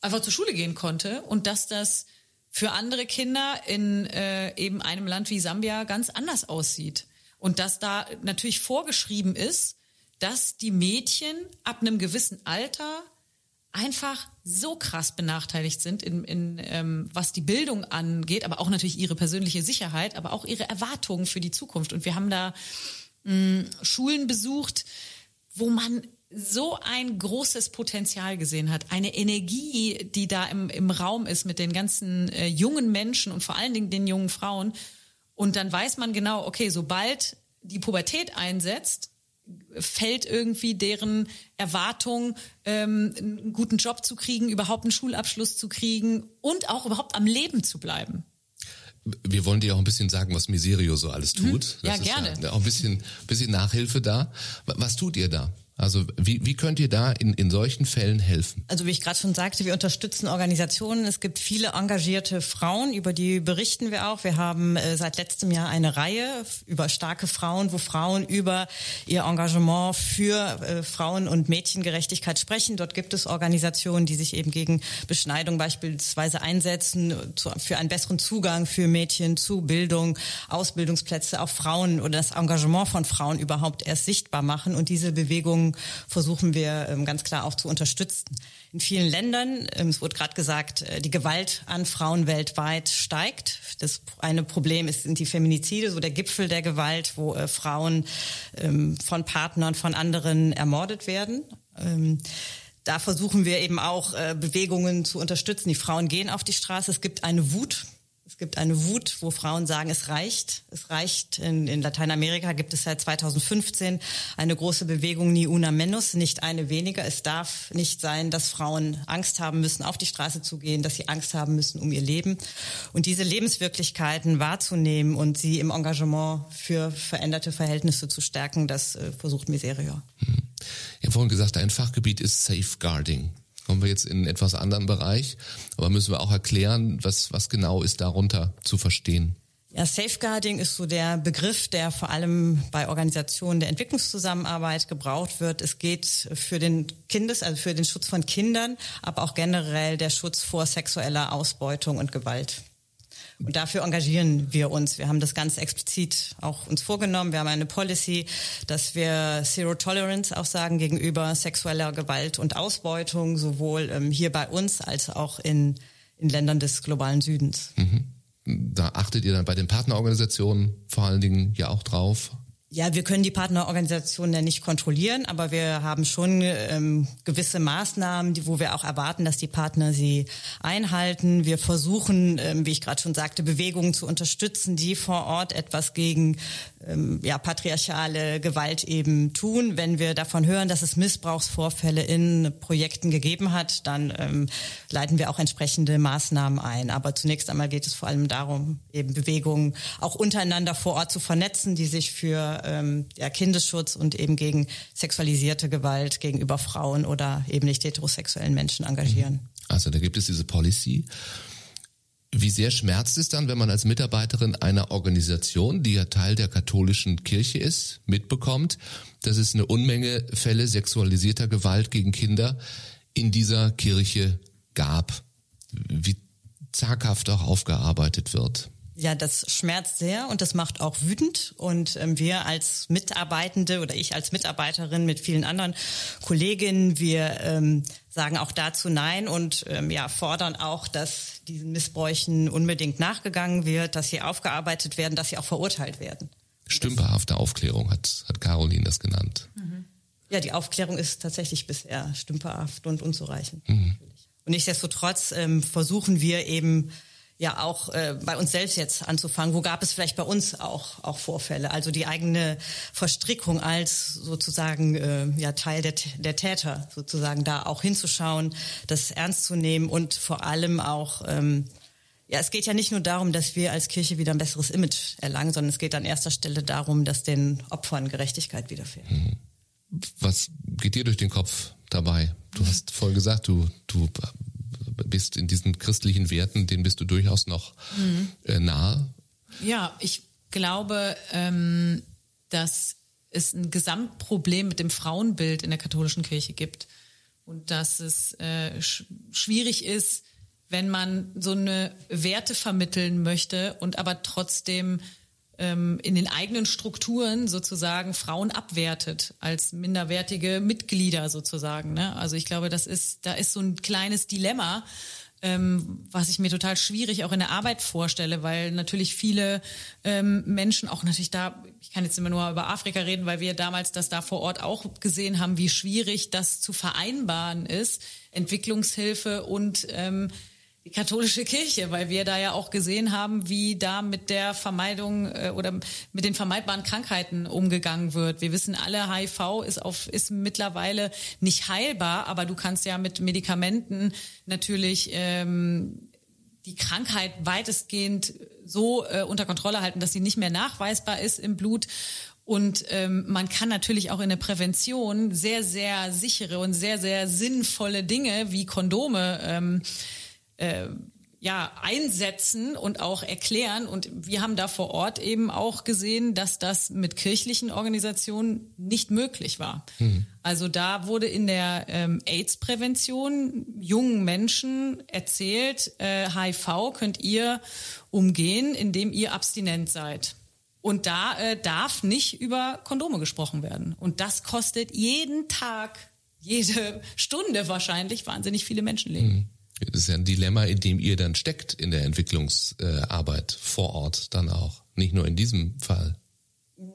A: einfach zur Schule gehen konnte und dass das für andere Kinder in äh, eben einem Land wie Sambia ganz anders aussieht. Und dass da natürlich vorgeschrieben ist, dass die Mädchen ab einem gewissen Alter einfach so krass benachteiligt sind, in, in, ähm, was die Bildung angeht, aber auch natürlich ihre persönliche Sicherheit, aber auch ihre Erwartungen für die Zukunft. Und wir haben da mh, Schulen besucht, wo man so ein großes Potenzial gesehen hat, eine Energie, die da im, im Raum ist mit den ganzen äh, jungen Menschen und vor allen Dingen den jungen Frauen. Und dann weiß man genau, okay, sobald die Pubertät einsetzt, fällt irgendwie deren Erwartung, ähm, einen guten Job zu kriegen, überhaupt einen Schulabschluss zu kriegen und auch überhaupt am Leben zu bleiben.
D: Wir wollen dir auch ein bisschen sagen, was Miserio so alles tut.
A: Mhm. Ja, gerne.
D: Ja auch ein bisschen, bisschen Nachhilfe da. Was tut ihr da? Also wie, wie könnt ihr da in, in solchen Fällen helfen?
B: Also wie ich gerade schon sagte, wir unterstützen Organisationen. Es gibt viele engagierte Frauen, über die berichten wir auch. Wir haben äh, seit letztem Jahr eine Reihe über starke Frauen, wo Frauen über ihr Engagement für äh, Frauen- und Mädchengerechtigkeit sprechen. Dort gibt es Organisationen, die sich eben gegen Beschneidung beispielsweise einsetzen, zu, für einen besseren Zugang für Mädchen zu Bildung, Ausbildungsplätze, auch Frauen oder das Engagement von Frauen überhaupt erst sichtbar machen. Und diese Bewegung versuchen wir ähm, ganz klar auch zu unterstützen. In vielen Ländern, ähm, es wurde gerade gesagt, äh, die Gewalt an Frauen weltweit steigt. Das eine Problem ist, sind die Feminizide, so der Gipfel der Gewalt, wo äh, Frauen ähm, von Partnern, von anderen ermordet werden da versuchen wir eben auch äh, Bewegungen zu unterstützen. Die Frauen gehen auf die Straße. Es gibt eine Wut es gibt eine Wut, wo Frauen sagen, es reicht. Es reicht. In, in Lateinamerika gibt es seit 2015 eine große Bewegung Ni una menos, nicht eine weniger. Es darf nicht sein, dass Frauen Angst haben müssen, auf die Straße zu gehen, dass sie Angst haben müssen um ihr Leben. Und diese Lebenswirklichkeiten wahrzunehmen und sie im Engagement für veränderte Verhältnisse zu stärken, das äh, versucht Miserio.
D: Hm. Ich habe vorhin gesagt, ein Fachgebiet ist Safeguarding kommen wir jetzt in einen etwas anderen Bereich, aber müssen wir auch erklären, was, was genau ist darunter zu verstehen.
B: Ja, Safeguarding ist so der Begriff, der vor allem bei Organisationen der Entwicklungszusammenarbeit gebraucht wird. Es geht für den Kindes, also für den Schutz von Kindern, aber auch generell der Schutz vor sexueller Ausbeutung und Gewalt. Und dafür engagieren wir uns. Wir haben das ganz explizit auch uns vorgenommen. Wir haben eine Policy, dass wir Zero Tolerance auch sagen gegenüber sexueller Gewalt und Ausbeutung, sowohl ähm, hier bei uns als auch in, in Ländern des globalen Südens. Mhm.
D: Da achtet ihr dann bei den Partnerorganisationen vor allen Dingen ja auch drauf.
B: Ja, wir können die Partnerorganisationen ja nicht kontrollieren, aber wir haben schon ähm, gewisse Maßnahmen, die, wo wir auch erwarten, dass die Partner sie einhalten. Wir versuchen, ähm, wie ich gerade schon sagte, Bewegungen zu unterstützen, die vor Ort etwas gegen ähm, ja, patriarchale Gewalt eben tun. Wenn wir davon hören, dass es Missbrauchsvorfälle in Projekten gegeben hat, dann ähm, leiten wir auch entsprechende Maßnahmen ein. Aber zunächst einmal geht es vor allem darum, eben Bewegungen auch untereinander vor Ort zu vernetzen, die sich für ähm, ja, Kindesschutz und eben gegen sexualisierte Gewalt gegenüber Frauen oder eben nicht heterosexuellen Menschen engagieren.
D: Also da gibt es diese Policy. Wie sehr schmerzt es dann, wenn man als Mitarbeiterin einer Organisation, die ja Teil der katholischen Kirche ist, mitbekommt, dass es eine Unmenge Fälle sexualisierter Gewalt gegen Kinder in dieser Kirche gab? Wie zaghaft auch aufgearbeitet wird?
B: Ja, das schmerzt sehr und das macht auch wütend. Und ähm, wir als Mitarbeitende oder ich als Mitarbeiterin mit vielen anderen Kolleginnen, wir ähm, sagen auch dazu Nein und ähm, ja, fordern auch, dass diesen Missbräuchen unbedingt nachgegangen wird, dass sie aufgearbeitet werden, dass sie auch verurteilt werden.
D: Stümperhafte Aufklärung hat, hat Caroline das genannt.
B: Mhm. Ja, die Aufklärung ist tatsächlich bisher stümperhaft und unzureichend. Mhm. Und nichtsdestotrotz ähm, versuchen wir eben ja auch äh, bei uns selbst jetzt anzufangen. Wo gab es vielleicht bei uns auch auch Vorfälle? Also die eigene Verstrickung als sozusagen äh, ja Teil der, der Täter sozusagen da auch hinzuschauen, das ernst zu nehmen und vor allem auch ähm, ja, es geht ja nicht nur darum, dass wir als Kirche wieder ein besseres Image erlangen, sondern es geht an erster Stelle darum, dass den Opfern Gerechtigkeit widerfährt. Mhm.
D: Was geht dir durch den Kopf dabei? Du hast vorhin gesagt, du, du bist in diesen christlichen Werten, denen bist du durchaus noch mhm. äh, nahe.
A: Ja, ich glaube, ähm, dass es ein Gesamtproblem mit dem Frauenbild in der katholischen Kirche gibt und dass es äh, sch schwierig ist, wenn man so eine Werte vermitteln möchte und aber trotzdem in den eigenen Strukturen sozusagen Frauen abwertet als minderwertige Mitglieder sozusagen. Ne? Also ich glaube, das ist, da ist so ein kleines Dilemma, ähm, was ich mir total schwierig auch in der Arbeit vorstelle, weil natürlich viele ähm, Menschen auch natürlich da, ich kann jetzt immer nur über Afrika reden, weil wir damals das da vor Ort auch gesehen haben, wie schwierig das zu vereinbaren ist, Entwicklungshilfe und ähm, die katholische Kirche, weil wir da ja auch gesehen haben, wie da mit der Vermeidung äh, oder mit den vermeidbaren Krankheiten umgegangen wird. Wir wissen alle, HIV ist auf ist mittlerweile nicht heilbar, aber du kannst ja mit Medikamenten natürlich ähm, die Krankheit weitestgehend so äh, unter Kontrolle halten, dass sie nicht mehr nachweisbar ist im Blut. Und ähm, man kann natürlich auch in der Prävention sehr, sehr sichere und sehr, sehr sinnvolle Dinge wie Kondome ähm, äh, ja einsetzen und auch erklären. Und wir haben da vor Ort eben auch gesehen, dass das mit kirchlichen Organisationen nicht möglich war. Mhm. Also da wurde in der ähm, AIDS-Prävention jungen Menschen erzählt, äh, HIV könnt ihr umgehen, indem ihr abstinent seid. Und da äh, darf nicht über Kondome gesprochen werden. Und das kostet jeden Tag, jede Stunde wahrscheinlich wahnsinnig viele Menschenleben. Mhm.
D: Das ist ja ein Dilemma, in dem ihr dann steckt in der Entwicklungsarbeit vor Ort dann auch. Nicht nur in diesem Fall.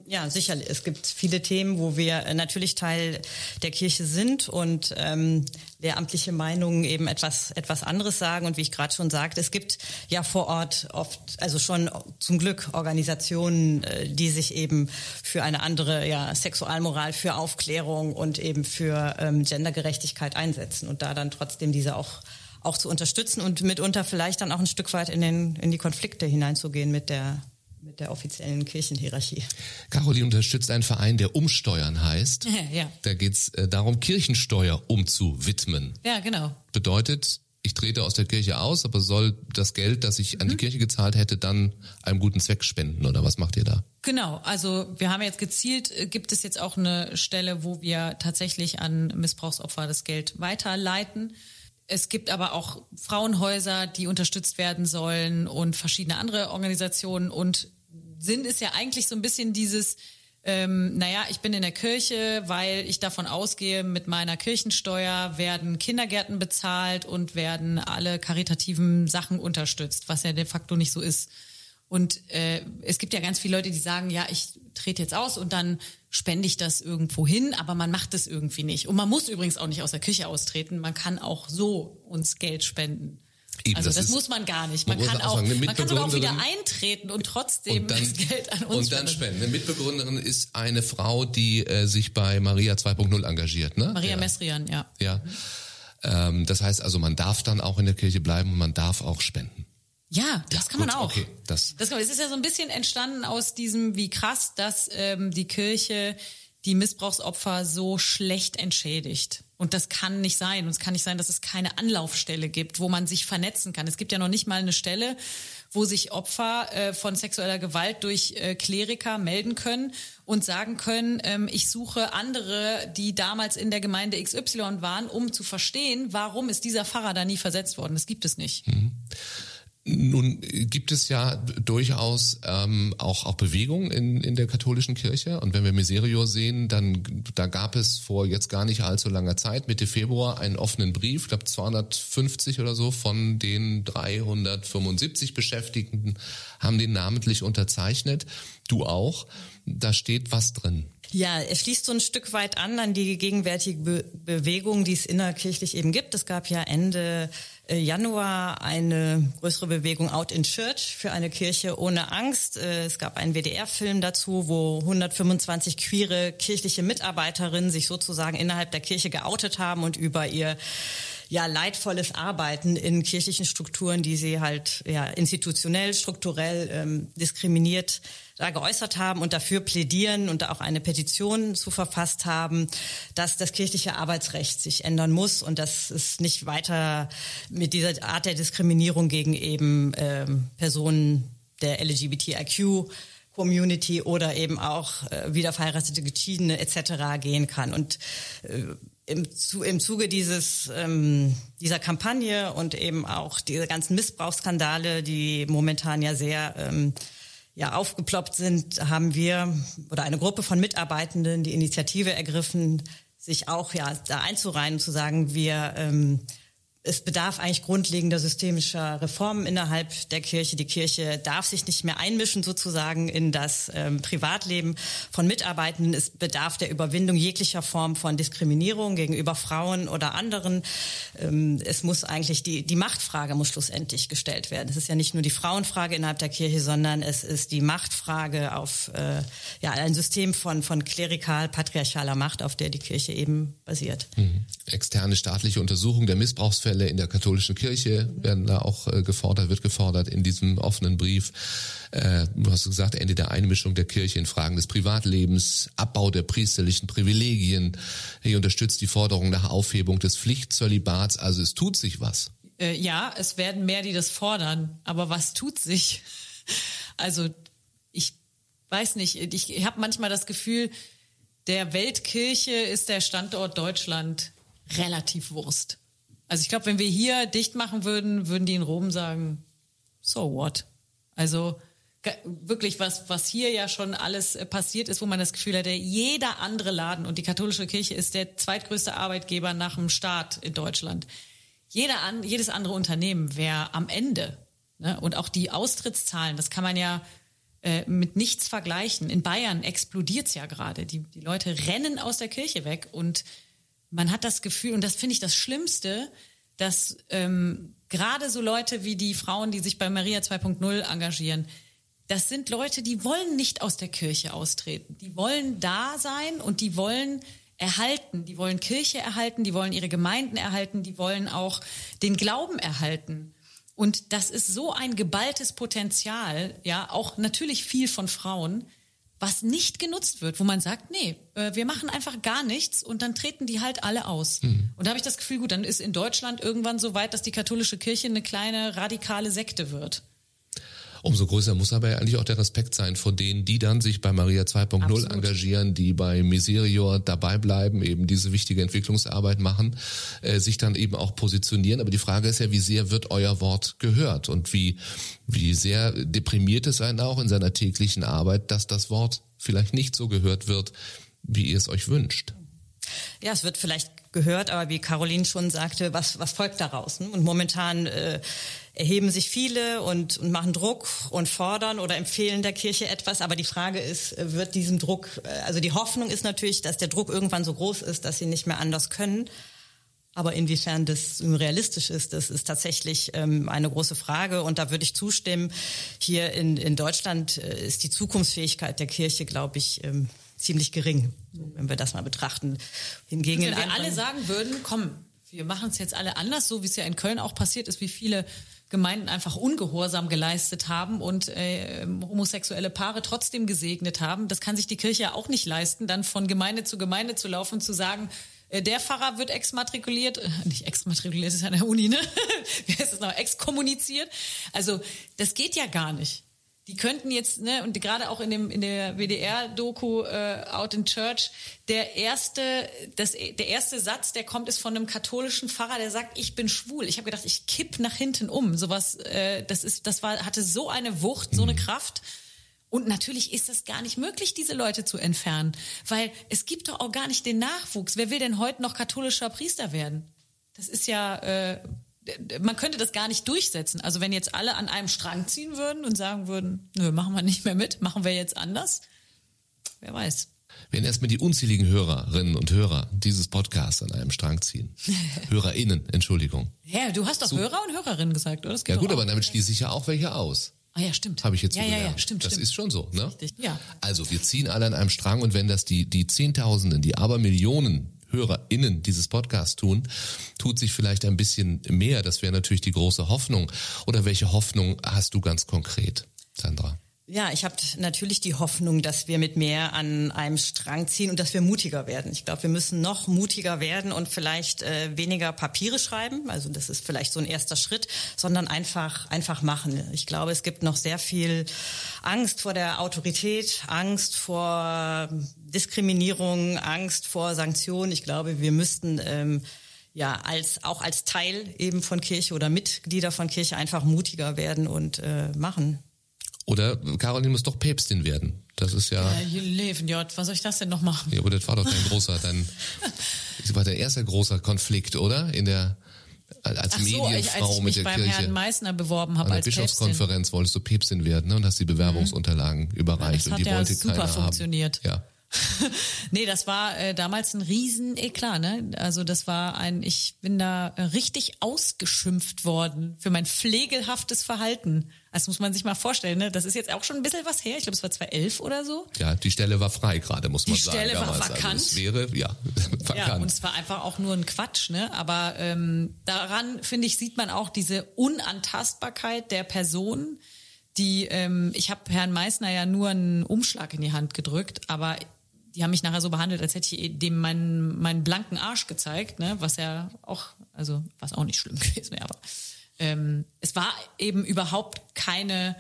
B: Ja, sicherlich. Es gibt viele Themen, wo wir natürlich Teil der Kirche sind und ähm, lehramtliche Meinungen eben etwas etwas anderes sagen. Und wie ich gerade schon sagte, es gibt ja vor Ort oft, also schon zum Glück Organisationen, äh, die sich eben für eine andere ja, Sexualmoral, für Aufklärung und eben für ähm, Gendergerechtigkeit einsetzen und da dann trotzdem diese auch auch zu unterstützen und mitunter vielleicht dann auch ein Stück weit in, den, in die Konflikte hineinzugehen mit der mit der offiziellen Kirchenhierarchie.
D: Caroline unterstützt einen Verein, der Umsteuern heißt. [laughs]
A: Ja.
D: Da geht es äh, darum, Kirchensteuer umzuwidmen.
A: Ja, genau.
D: Bedeutet, ich trete aus der Kirche aus, aber soll das Geld, das ich an die mhm. Kirche gezahlt hätte, dann einem guten Zweck spenden oder was macht ihr da?
A: Genau, also wir haben jetzt gezielt, äh, gibt es jetzt auch eine Stelle, wo wir tatsächlich an Missbrauchsopfer das Geld weiterleiten. Es gibt aber auch Frauenhäuser, die unterstützt werden sollen und verschiedene andere Organisationen. Und Sinn ist ja eigentlich so ein bisschen dieses, ähm, naja, ich bin in der Kirche, weil ich davon ausgehe, mit meiner Kirchensteuer werden Kindergärten bezahlt und werden alle karitativen Sachen unterstützt, was ja de facto nicht so ist. Und äh, es gibt ja ganz viele Leute, die sagen, ja, ich trete jetzt aus und dann spende ich das irgendwo hin, aber man macht es irgendwie nicht. Und man muss übrigens auch nicht aus der Kirche austreten, man kann auch so uns Geld spenden. Eben, also das, das muss man gar nicht. Man, kann auch, man kann sogar auch wieder eintreten und trotzdem und dann, das Geld an uns
D: Und dann spenden. Eine Mitbegründerin ist eine Frau, die äh, sich bei Maria 2.0 engagiert, ne?
A: Maria ja. Mesrian, ja.
D: Ja. Ähm, das heißt also, man darf dann auch in der Kirche bleiben und man darf auch spenden.
A: Ja, das ja, kann gut, man auch. Okay, das. das es ist ja so ein bisschen entstanden aus diesem, wie krass, dass ähm, die Kirche die Missbrauchsopfer so schlecht entschädigt. Und das kann nicht sein. Und es kann nicht sein, dass es keine Anlaufstelle gibt, wo man sich vernetzen kann. Es gibt ja noch nicht mal eine Stelle, wo sich Opfer äh, von sexueller Gewalt durch äh, Kleriker melden können und sagen können, ähm, ich suche andere, die damals in der Gemeinde XY waren, um zu verstehen, warum ist dieser Pfarrer da nie versetzt worden. Das gibt es nicht. Mhm.
D: Nun gibt es ja durchaus ähm, auch, auch Bewegung in, in der katholischen Kirche. Und wenn wir Miserio sehen, dann da gab es vor jetzt gar nicht allzu langer Zeit, Mitte Februar, einen offenen Brief, ich glaube 250 oder so von den 375 Beschäftigten haben den namentlich unterzeichnet. Du auch. Da steht was drin.
B: Ja, er schließt so ein Stück weit an an die gegenwärtige Be Bewegung, die es innerkirchlich eben gibt. Es gab ja Ende Januar eine größere Bewegung Out in Church für eine Kirche ohne Angst. Äh, es gab einen WDR-Film dazu, wo 125 queere kirchliche Mitarbeiterinnen sich sozusagen innerhalb der Kirche geoutet haben und über ihr ja leidvolles Arbeiten in kirchlichen Strukturen, die sie halt ja institutionell, strukturell ähm, diskriminiert da geäußert haben und dafür plädieren und auch eine Petition zu verfasst haben, dass das kirchliche Arbeitsrecht sich ändern muss und dass es nicht weiter mit dieser Art der Diskriminierung gegen eben ähm, Personen der LGBTIQ Community oder eben auch äh, wieder verheiratete Geschiedene etc. gehen kann. Und äh, im, zu, im Zuge dieses, ähm, dieser Kampagne und eben auch diese ganzen Missbrauchsskandale, die momentan ja sehr ähm, ja, aufgeploppt sind, haben wir oder eine Gruppe von Mitarbeitenden die Initiative ergriffen, sich auch ja da einzureihen und zu sagen, wir ähm, es bedarf eigentlich grundlegender systemischer Reformen innerhalb der Kirche. Die Kirche darf sich nicht mehr einmischen sozusagen in das ähm, Privatleben von Mitarbeitenden. Es bedarf der Überwindung jeglicher Form von Diskriminierung gegenüber Frauen oder anderen. Ähm, es muss eigentlich die, die Machtfrage muss schlussendlich gestellt werden. Es ist ja nicht nur die Frauenfrage innerhalb der Kirche, sondern es ist die Machtfrage auf äh, ja, ein System von, von klerikal, patriarchaler Macht, auf der die Kirche eben basiert.
D: Mhm. Externe staatliche Untersuchung der Missbrauchsfälle Fälle in der katholischen Kirche werden da auch äh, gefordert, wird gefordert in diesem offenen Brief. Äh, du hast gesagt, Ende der Einmischung der Kirche in Fragen des Privatlebens, Abbau der priesterlichen Privilegien. Hier unterstützt die Forderung nach Aufhebung des Pflichtzölibats. Also es tut sich was.
A: Äh, ja, es werden mehr, die das fordern. Aber was tut sich? Also ich weiß nicht, ich, ich habe manchmal das Gefühl, der Weltkirche ist der Standort Deutschland relativ Wurst. Also ich glaube, wenn wir hier dicht machen würden, würden die in Rom sagen, so what? Also wirklich was, was hier ja schon alles äh, passiert ist, wo man das Gefühl hatte, jeder andere Laden und die katholische Kirche ist der zweitgrößte Arbeitgeber nach dem Staat in Deutschland. Jeder an, jedes andere Unternehmen wäre am Ende. Ne? Und auch die Austrittszahlen, das kann man ja äh, mit nichts vergleichen. In Bayern explodiert's ja gerade. Die, die Leute rennen aus der Kirche weg und man hat das Gefühl, und das finde ich das Schlimmste, dass ähm, gerade so Leute wie die Frauen, die sich bei Maria 2.0 engagieren, das sind Leute, die wollen nicht aus der Kirche austreten. Die wollen da sein und die wollen erhalten. Die wollen Kirche erhalten, die wollen ihre Gemeinden erhalten, die wollen auch den Glauben erhalten. Und das ist so ein geballtes Potenzial, ja, auch natürlich viel von Frauen, was nicht genutzt wird, wo man sagt, nee, äh, wir machen einfach gar nichts und dann treten die halt alle aus. Mhm. Und da habe ich das Gefühl, gut, dann ist in Deutschland irgendwann so weit, dass die katholische Kirche eine kleine radikale Sekte wird.
D: Umso größer muss aber eigentlich auch der Respekt sein vor denen, die dann sich bei Maria 2.0 engagieren, die bei Miserior dabei bleiben, eben diese wichtige Entwicklungsarbeit machen, äh, sich dann eben auch positionieren. Aber die Frage ist ja, wie sehr wird euer Wort gehört und wie, wie sehr deprimiert es einen auch in seiner täglichen Arbeit, dass das Wort vielleicht nicht so gehört wird, wie ihr es euch wünscht.
B: Ja, es wird vielleicht gehört, aber wie Caroline schon sagte, was, was folgt daraus? Ne? Und momentan äh, erheben sich viele und, und machen Druck und fordern oder empfehlen der Kirche etwas. Aber die Frage ist, wird diesem Druck, äh, also die Hoffnung ist natürlich, dass der Druck irgendwann so groß ist, dass sie nicht mehr anders können. Aber inwiefern das realistisch ist, das ist tatsächlich ähm, eine große Frage. Und da würde ich zustimmen. Hier in, in Deutschland äh, ist die Zukunftsfähigkeit der Kirche, glaube ich, ähm, ziemlich gering, wenn wir das mal betrachten.
A: Hingegen wenn wir alle sagen würden, komm, wir machen es jetzt alle anders, so wie es ja in Köln auch passiert ist, wie viele Gemeinden einfach Ungehorsam geleistet haben und äh, homosexuelle Paare trotzdem gesegnet haben. Das kann sich die Kirche ja auch nicht leisten, dann von Gemeinde zu Gemeinde zu laufen und zu sagen, äh, der Pfarrer wird exmatrikuliert, äh, nicht exmatrikuliert, ist ja der Uni, ne? [laughs] Wie heißt das noch? Exkommuniziert. Also das geht ja gar nicht. Die könnten jetzt, ne, und gerade auch in dem in der WDR-Doku äh, Out in Church, der erste, das, der erste Satz, der kommt, ist von einem katholischen Pfarrer, der sagt, ich bin schwul. Ich habe gedacht, ich kipp nach hinten um. Sowas, äh, das ist, das war, hatte so eine Wucht, so eine Kraft. Und natürlich ist das gar nicht möglich, diese Leute zu entfernen, weil es gibt doch auch gar nicht den Nachwuchs. Wer will denn heute noch katholischer Priester werden? Das ist ja äh, man könnte das gar nicht durchsetzen. Also wenn jetzt alle an einem Strang ziehen würden und sagen würden, nö, machen wir nicht mehr mit, machen wir jetzt anders, wer weiß.
D: Wenn erstmal die unzähligen Hörerinnen und Hörer dieses Podcasts an einem Strang ziehen. [laughs] HörerInnen, Entschuldigung.
A: Ja, du hast doch so. Hörer und Hörerinnen gesagt, oder?
D: ja gut, aber damit schließe ich ja auch welche aus.
A: Ah ja, stimmt.
D: Habe ich jetzt
A: ja,
D: so ja,
A: gelernt. Ja, stimmt,
D: das
A: stimmt.
D: ist schon so, ne?
A: Richtig, ja.
D: Also wir ziehen alle an einem Strang und wenn das die die Zehntausenden, die Abermillionen HörerInnen dieses Podcasts tun, tut sich vielleicht ein bisschen mehr. Das wäre natürlich die große Hoffnung. Oder welche Hoffnung hast du ganz konkret, Sandra?
B: Ja, ich habe natürlich die Hoffnung, dass wir mit mehr an einem Strang ziehen und dass wir mutiger werden. Ich glaube, wir müssen noch mutiger werden und vielleicht äh, weniger Papiere schreiben. Also das ist vielleicht so ein erster Schritt, sondern einfach einfach machen. Ich glaube, es gibt noch sehr viel Angst vor der Autorität, Angst vor Diskriminierung, Angst vor Sanktionen. Ich glaube, wir müssten ähm, ja als auch als Teil eben von Kirche oder Mitglieder von Kirche einfach mutiger werden und äh, machen.
D: Oder Caroline muss doch Päpstin werden. Das ist ja.
A: Ja, Leben, J, was soll ich das denn noch machen?
D: Ja, aber das war doch dein großer, dein, [laughs] das war der erste große Konflikt, oder? In der, als
A: Ach so,
D: Medienfrau
A: ich, als ich
D: mit
A: mich
D: der
A: beim
D: Kirche.
A: Herrn Meißner beworben habe
D: An der
A: als Päpstin.
D: Bischofskonferenz wolltest du Päpstin werden ne? und hast die Bewerbungsunterlagen überreicht
A: Das
D: und
A: hat
D: die
A: ja
D: wollte
A: super
D: keiner
A: funktioniert.
D: haben. Ja. [laughs]
A: nee, das war äh, damals ein riesen Eklat, ne? Also das war ein, ich bin da äh, richtig ausgeschimpft worden für mein pflegelhaftes Verhalten. Das muss man sich mal vorstellen, ne? Das ist jetzt auch schon ein bisschen was her. Ich glaube, es war 2011 oder so.
D: Ja, die Stelle war frei gerade, muss man
A: Die
D: sagen.
A: Stelle war
D: damals.
A: vakant.
D: Also es wäre, ja, [laughs] vakant.
A: Ja, und es war einfach auch nur ein Quatsch, ne? Aber ähm, daran, finde ich, sieht man auch diese Unantastbarkeit der Person, die, ähm, ich habe Herrn Meissner ja nur einen Umschlag in die Hand gedrückt, aber die haben mich nachher so behandelt, als hätte ich dem meinen, meinen blanken Arsch gezeigt, ne? Was ja auch, also was auch nicht schlimm [laughs] gewesen wäre, aber ähm, es war eben überhaupt keine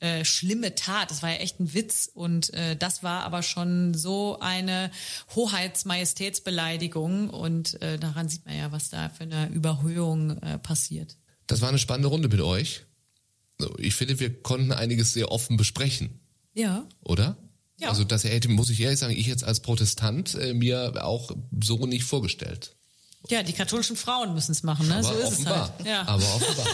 A: äh, schlimme Tat. Das war ja echt ein Witz und äh, das war aber schon so eine Hoheitsmajestätsbeleidigung und äh, daran sieht man ja, was da für eine Überhöhung äh, passiert.
D: Das war eine spannende Runde mit euch. Ich finde, wir konnten einiges sehr offen besprechen,
A: Ja.
D: oder?
A: Ja.
D: Also das hätte, muss ich ehrlich sagen, ich jetzt als Protestant äh, mir auch so nicht vorgestellt.
A: Ja, die katholischen Frauen müssen es machen, ne?
D: Aber
A: so ist
D: offenbar.
A: es halt. Ja.
D: Aber offenbar.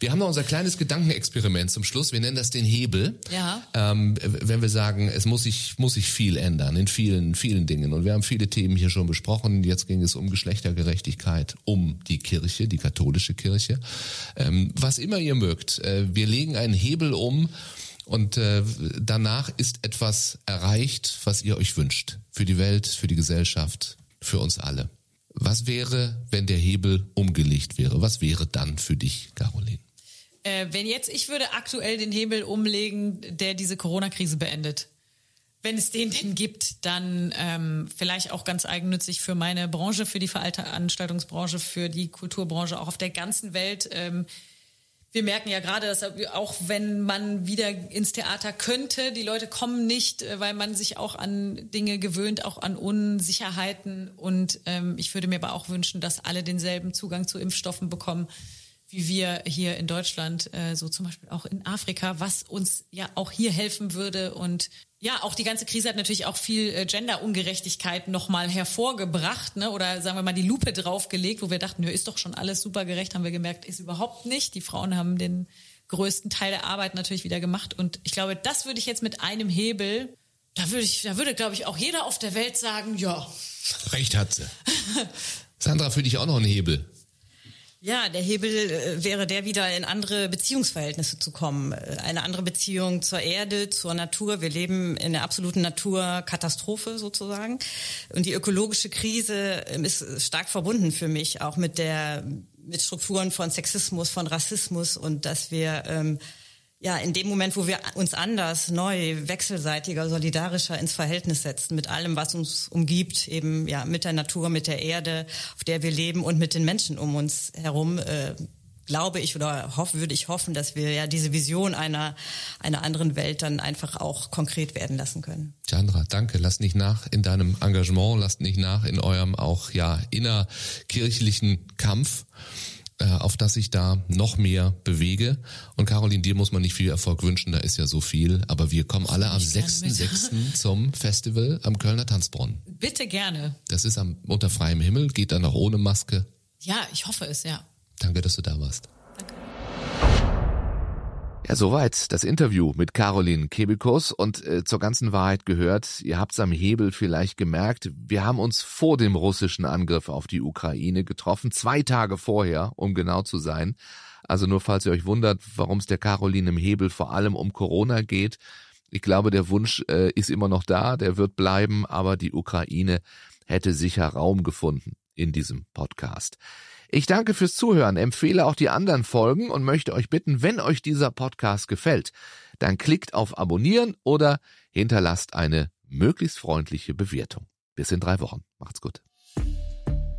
D: Wir haben noch unser kleines Gedankenexperiment zum Schluss. Wir nennen das den Hebel.
A: Ja.
D: Ähm, wenn wir sagen, es muss sich, muss sich viel ändern in vielen, vielen Dingen. Und wir haben viele Themen hier schon besprochen. Jetzt ging es um Geschlechtergerechtigkeit, um die Kirche, die katholische Kirche. Ähm, was immer ihr mögt. Äh, wir legen einen Hebel um. Und äh, danach ist etwas erreicht, was ihr euch wünscht. Für die Welt, für die Gesellschaft, für uns alle. Was wäre, wenn der Hebel umgelegt wäre? Was wäre dann für dich, Caroline?
A: Äh, wenn jetzt, ich würde aktuell den Hebel umlegen, der diese Corona-Krise beendet. Wenn es den denn gibt, dann ähm, vielleicht auch ganz eigennützig für meine Branche, für die Veranstaltungsbranche, für die Kulturbranche, auch auf der ganzen Welt. Ähm, wir merken ja gerade, dass auch wenn man wieder ins Theater könnte, die Leute kommen nicht, äh, weil man sich auch an Dinge gewöhnt, auch an Unsicherheiten. Und ähm, ich würde mir aber auch wünschen, dass alle denselben Zugang zu Impfstoffen bekommen, wie wir hier in Deutschland, äh, so zum Beispiel auch in Afrika, was uns ja auch hier helfen würde. Und ja, auch die ganze Krise hat natürlich auch viel äh, Gender-Ungerechtigkeit nochmal hervorgebracht, ne? Oder sagen wir mal die Lupe draufgelegt, wo wir dachten, ist doch schon alles super gerecht, haben wir gemerkt, ist überhaupt nicht. Die Frauen haben den größten Teil der Arbeit natürlich wieder gemacht. Und ich glaube, das würde ich jetzt mit einem Hebel, da würde ich, da würde, glaube ich, auch jeder auf der Welt sagen, ja.
D: Recht hat sie. Sandra, für dich auch noch ein Hebel.
B: Ja, der Hebel äh, wäre der, wieder in andere Beziehungsverhältnisse zu kommen. Äh, eine andere Beziehung zur Erde, zur Natur. Wir leben in einer absoluten Naturkatastrophe sozusagen. Und die ökologische Krise ähm, ist stark verbunden für mich auch mit der, mit Strukturen von Sexismus, von Rassismus und dass wir, ähm, ja, in dem Moment, wo wir uns anders, neu, wechselseitiger, solidarischer ins Verhältnis setzen mit allem, was uns umgibt, eben ja mit der Natur, mit der Erde, auf der wir leben und mit den Menschen um uns herum, äh, glaube ich oder hoffe, würde ich hoffen, dass wir ja diese Vision einer einer anderen Welt dann einfach auch konkret werden lassen können.
D: Chandra, danke. Lass nicht nach in deinem Engagement, lasst nicht nach in eurem auch ja innerkirchlichen Kampf. Äh, auf das ich da noch mehr bewege. Und Caroline, dir muss man nicht viel Erfolg wünschen, da ist ja so viel. Aber wir kommen alle am 6.6. [laughs] zum Festival am Kölner Tanzbrunnen.
A: Bitte gerne.
D: Das ist am, unter freiem Himmel, geht dann auch ohne Maske.
A: Ja, ich hoffe es, ja.
D: Danke, dass du da warst. Ja, soweit das Interview mit Caroline Kebekus und äh, zur ganzen Wahrheit gehört, ihr habt's am Hebel vielleicht gemerkt, wir haben uns vor dem russischen Angriff auf die Ukraine getroffen, zwei Tage vorher, um genau zu sein. Also nur falls ihr euch wundert, warum es der Caroline im Hebel vor allem um Corona geht. Ich glaube, der Wunsch äh, ist immer noch da, der wird bleiben, aber die Ukraine hätte sicher Raum gefunden in diesem Podcast. Ich danke fürs Zuhören, empfehle auch die anderen Folgen und möchte euch bitten, wenn euch dieser Podcast gefällt, dann klickt auf Abonnieren oder hinterlasst eine möglichst freundliche Bewertung. Bis in drei Wochen. Macht's gut.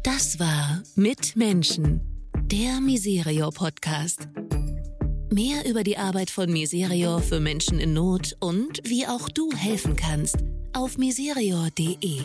C: Das war Mit Menschen, der Miserio Podcast. Mehr über die Arbeit von Miserio für Menschen in Not und wie auch du helfen kannst auf miserio.de.